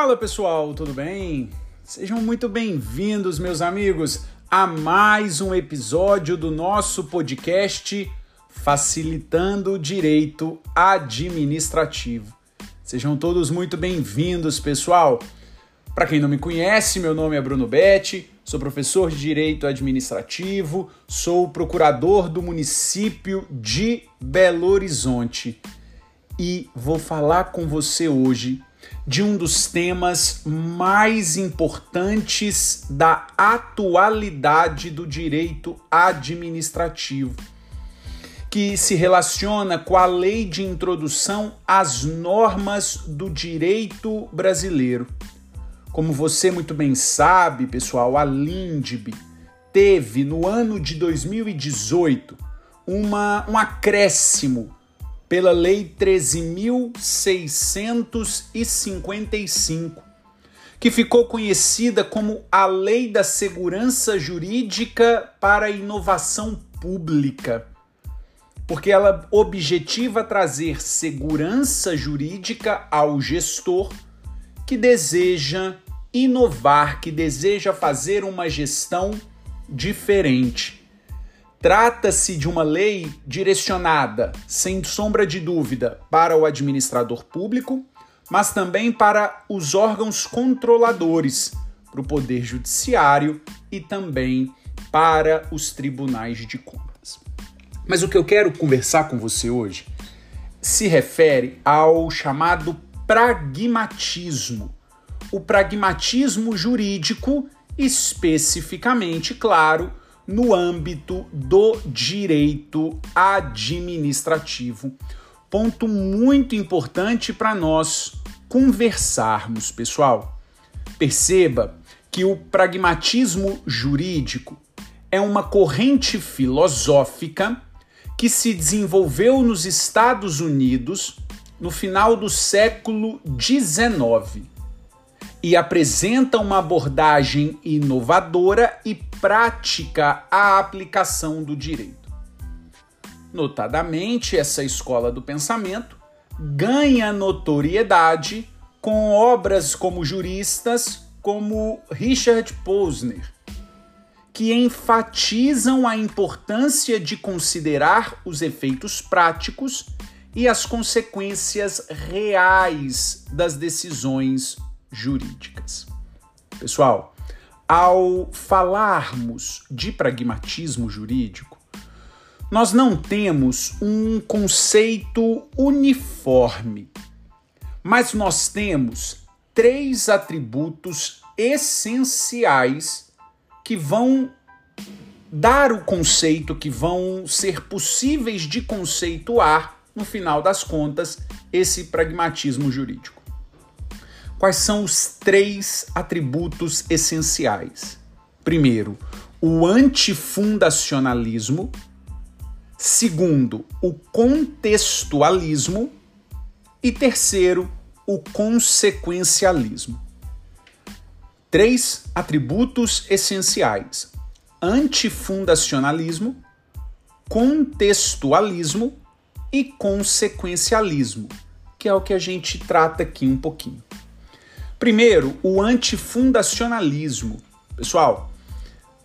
Fala pessoal, tudo bem? Sejam muito bem-vindos, meus amigos, a mais um episódio do nosso podcast Facilitando o Direito Administrativo. Sejam todos muito bem-vindos, pessoal. Para quem não me conhece, meu nome é Bruno Betti, sou professor de Direito Administrativo, sou procurador do município de Belo Horizonte e vou falar com você hoje de um dos temas mais importantes da atualidade do direito administrativo, que se relaciona com a lei de introdução às normas do direito brasileiro. Como você muito bem sabe, pessoal, a LINDB teve no ano de 2018 uma, um acréscimo pela Lei 13.655, que ficou conhecida como a Lei da Segurança Jurídica para a Inovação Pública, porque ela objetiva trazer segurança jurídica ao gestor que deseja inovar, que deseja fazer uma gestão diferente. Trata-se de uma lei direcionada, sem sombra de dúvida, para o administrador público, mas também para os órgãos controladores, para o Poder Judiciário e também para os tribunais de contas. Mas o que eu quero conversar com você hoje se refere ao chamado pragmatismo. O pragmatismo jurídico, especificamente, claro, no âmbito do direito administrativo. Ponto muito importante para nós conversarmos, pessoal. Perceba que o pragmatismo jurídico é uma corrente filosófica que se desenvolveu nos Estados Unidos no final do século XIX e apresenta uma abordagem inovadora e prática à aplicação do direito. Notadamente, essa escola do pensamento ganha notoriedade com obras como juristas como Richard Posner, que enfatizam a importância de considerar os efeitos práticos e as consequências reais das decisões jurídicas. Pessoal, ao falarmos de pragmatismo jurídico, nós não temos um conceito uniforme, mas nós temos três atributos essenciais que vão dar o conceito, que vão ser possíveis de conceituar, no final das contas, esse pragmatismo jurídico. Quais são os três atributos essenciais? Primeiro, o antifundacionalismo. Segundo, o contextualismo. E terceiro, o consequencialismo. Três atributos essenciais: antifundacionalismo, contextualismo e consequencialismo, que é o que a gente trata aqui um pouquinho. Primeiro, o antifundacionalismo. Pessoal,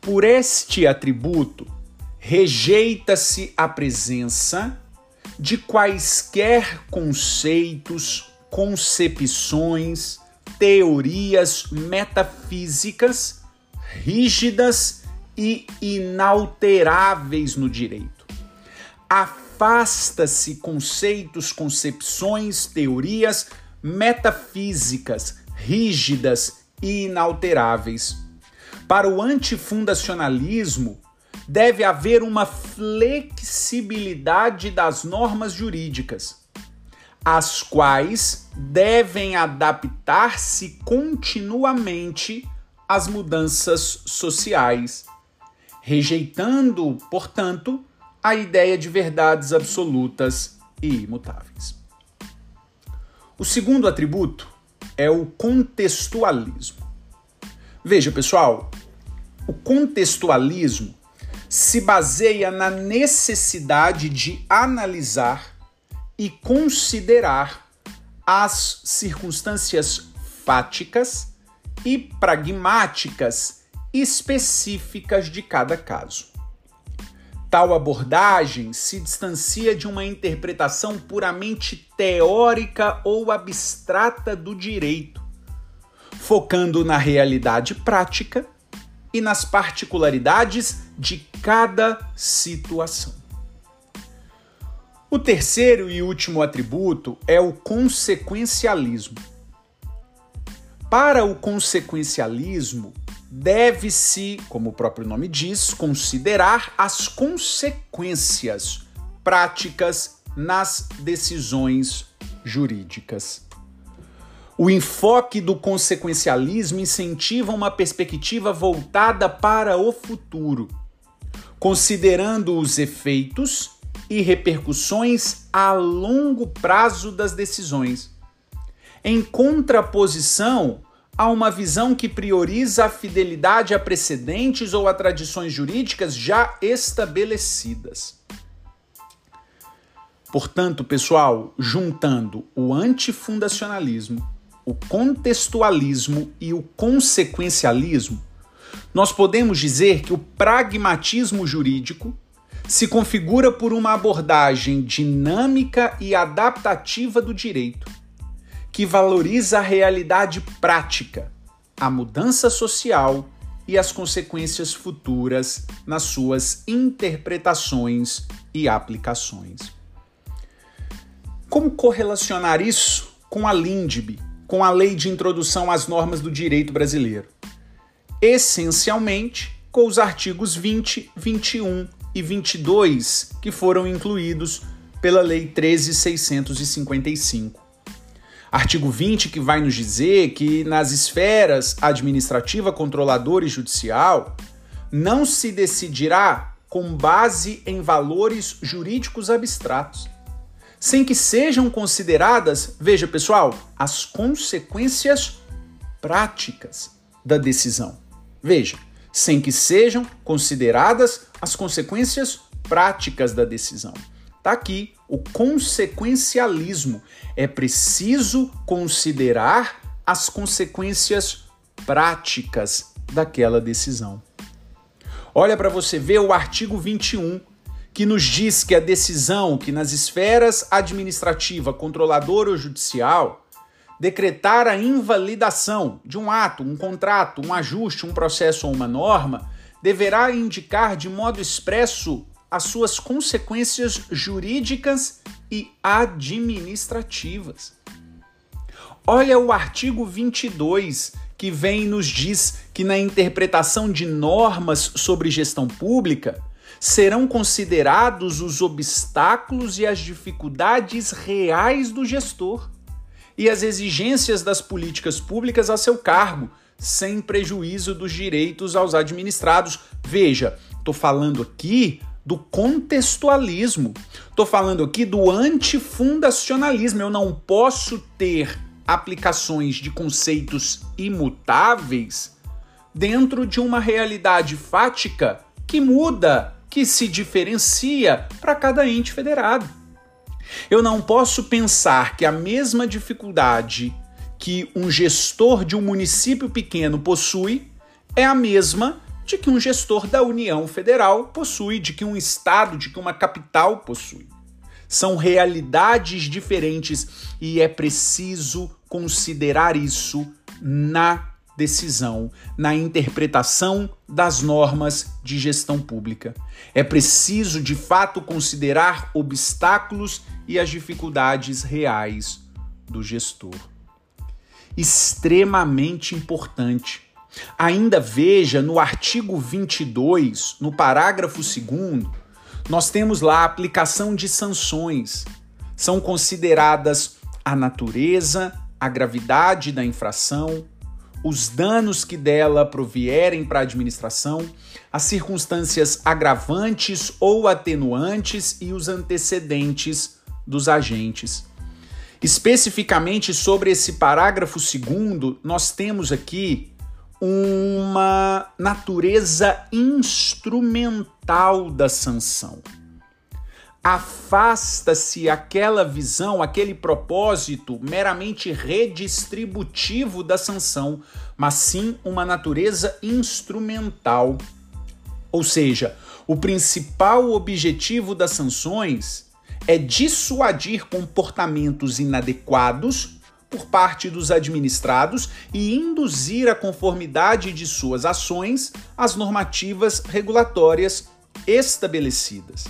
por este atributo, rejeita-se a presença de quaisquer conceitos, concepções, teorias metafísicas rígidas e inalteráveis no direito. Afasta-se conceitos, concepções, teorias metafísicas rígidas e inalteráveis. Para o antifundacionalismo, deve haver uma flexibilidade das normas jurídicas, as quais devem adaptar-se continuamente às mudanças sociais, rejeitando, portanto, a ideia de verdades absolutas e imutáveis. O segundo atributo é o contextualismo. Veja, pessoal, o contextualismo se baseia na necessidade de analisar e considerar as circunstâncias fáticas e pragmáticas específicas de cada caso. Tal abordagem se distancia de uma interpretação puramente teórica ou abstrata do direito, focando na realidade prática e nas particularidades de cada situação. O terceiro e último atributo é o consequencialismo. Para o consequencialismo, deve-se, como o próprio nome diz, considerar as consequências práticas nas decisões jurídicas. O enfoque do consequencialismo incentiva uma perspectiva voltada para o futuro, considerando os efeitos e repercussões a longo prazo das decisões, em contraposição há uma visão que prioriza a fidelidade a precedentes ou a tradições jurídicas já estabelecidas. Portanto, pessoal, juntando o antifundacionalismo, o contextualismo e o consequencialismo, nós podemos dizer que o pragmatismo jurídico se configura por uma abordagem dinâmica e adaptativa do direito que valoriza a realidade prática, a mudança social e as consequências futuras nas suas interpretações e aplicações. Como correlacionar isso com a LINDB, com a Lei de Introdução às Normas do Direito Brasileiro? Essencialmente com os artigos 20, 21 e 22 que foram incluídos pela Lei 13655. Artigo 20 que vai nos dizer que nas esferas administrativa, controladora e judicial não se decidirá com base em valores jurídicos abstratos, sem que sejam consideradas, veja pessoal, as consequências práticas da decisão. Veja, sem que sejam consideradas as consequências práticas da decisão. Está aqui o consequencialismo. É preciso considerar as consequências práticas daquela decisão. Olha para você ver o artigo 21, que nos diz que a decisão que nas esferas administrativa, controladora ou judicial decretar a invalidação de um ato, um contrato, um ajuste, um processo ou uma norma, deverá indicar de modo expresso as suas consequências jurídicas e administrativas. Olha o artigo 22, que vem e nos diz que na interpretação de normas sobre gestão pública serão considerados os obstáculos e as dificuldades reais do gestor e as exigências das políticas públicas a seu cargo, sem prejuízo dos direitos aos administrados. Veja, estou falando aqui do contextualismo. Estou falando aqui do antifundacionalismo. Eu não posso ter aplicações de conceitos imutáveis dentro de uma realidade fática que muda, que se diferencia para cada ente federado. Eu não posso pensar que a mesma dificuldade que um gestor de um município pequeno possui é a mesma de que um gestor da União Federal possui, de que um estado, de que uma capital possui. São realidades diferentes e é preciso considerar isso na decisão, na interpretação das normas de gestão pública. É preciso, de fato, considerar obstáculos e as dificuldades reais do gestor. Extremamente importante Ainda veja no artigo 22, no parágrafo 2, nós temos lá a aplicação de sanções. São consideradas a natureza, a gravidade da infração, os danos que dela provierem para a administração, as circunstâncias agravantes ou atenuantes e os antecedentes dos agentes. Especificamente sobre esse parágrafo segundo, nós temos aqui uma natureza instrumental da sanção. afasta-se aquela visão, aquele propósito meramente redistributivo da sanção, mas sim uma natureza instrumental. Ou seja, o principal objetivo das sanções é dissuadir comportamentos inadequados por parte dos administrados e induzir a conformidade de suas ações às normativas regulatórias estabelecidas.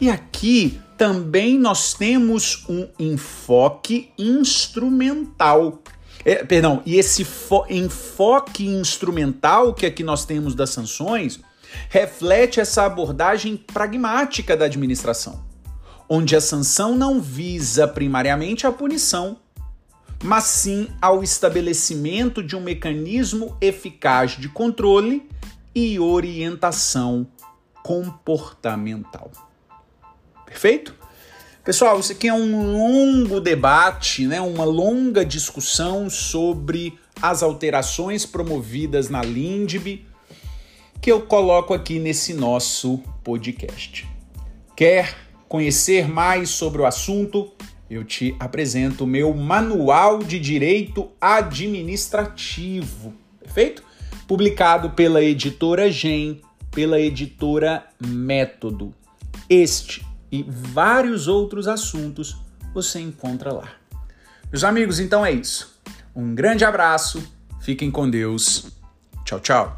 E aqui também nós temos um enfoque instrumental. É, perdão, e esse enfoque instrumental que aqui nós temos das sanções reflete essa abordagem pragmática da administração, onde a sanção não visa primariamente a punição, mas sim ao estabelecimento de um mecanismo eficaz de controle e orientação comportamental. Perfeito? Pessoal, isso aqui é um longo debate, né, uma longa discussão sobre as alterações promovidas na LINDB que eu coloco aqui nesse nosso podcast. Quer conhecer mais sobre o assunto? Eu te apresento o meu Manual de Direito Administrativo, perfeito? Publicado pela editora Gen, pela editora Método. Este e vários outros assuntos você encontra lá. Meus amigos, então é isso. Um grande abraço, fiquem com Deus. Tchau, tchau.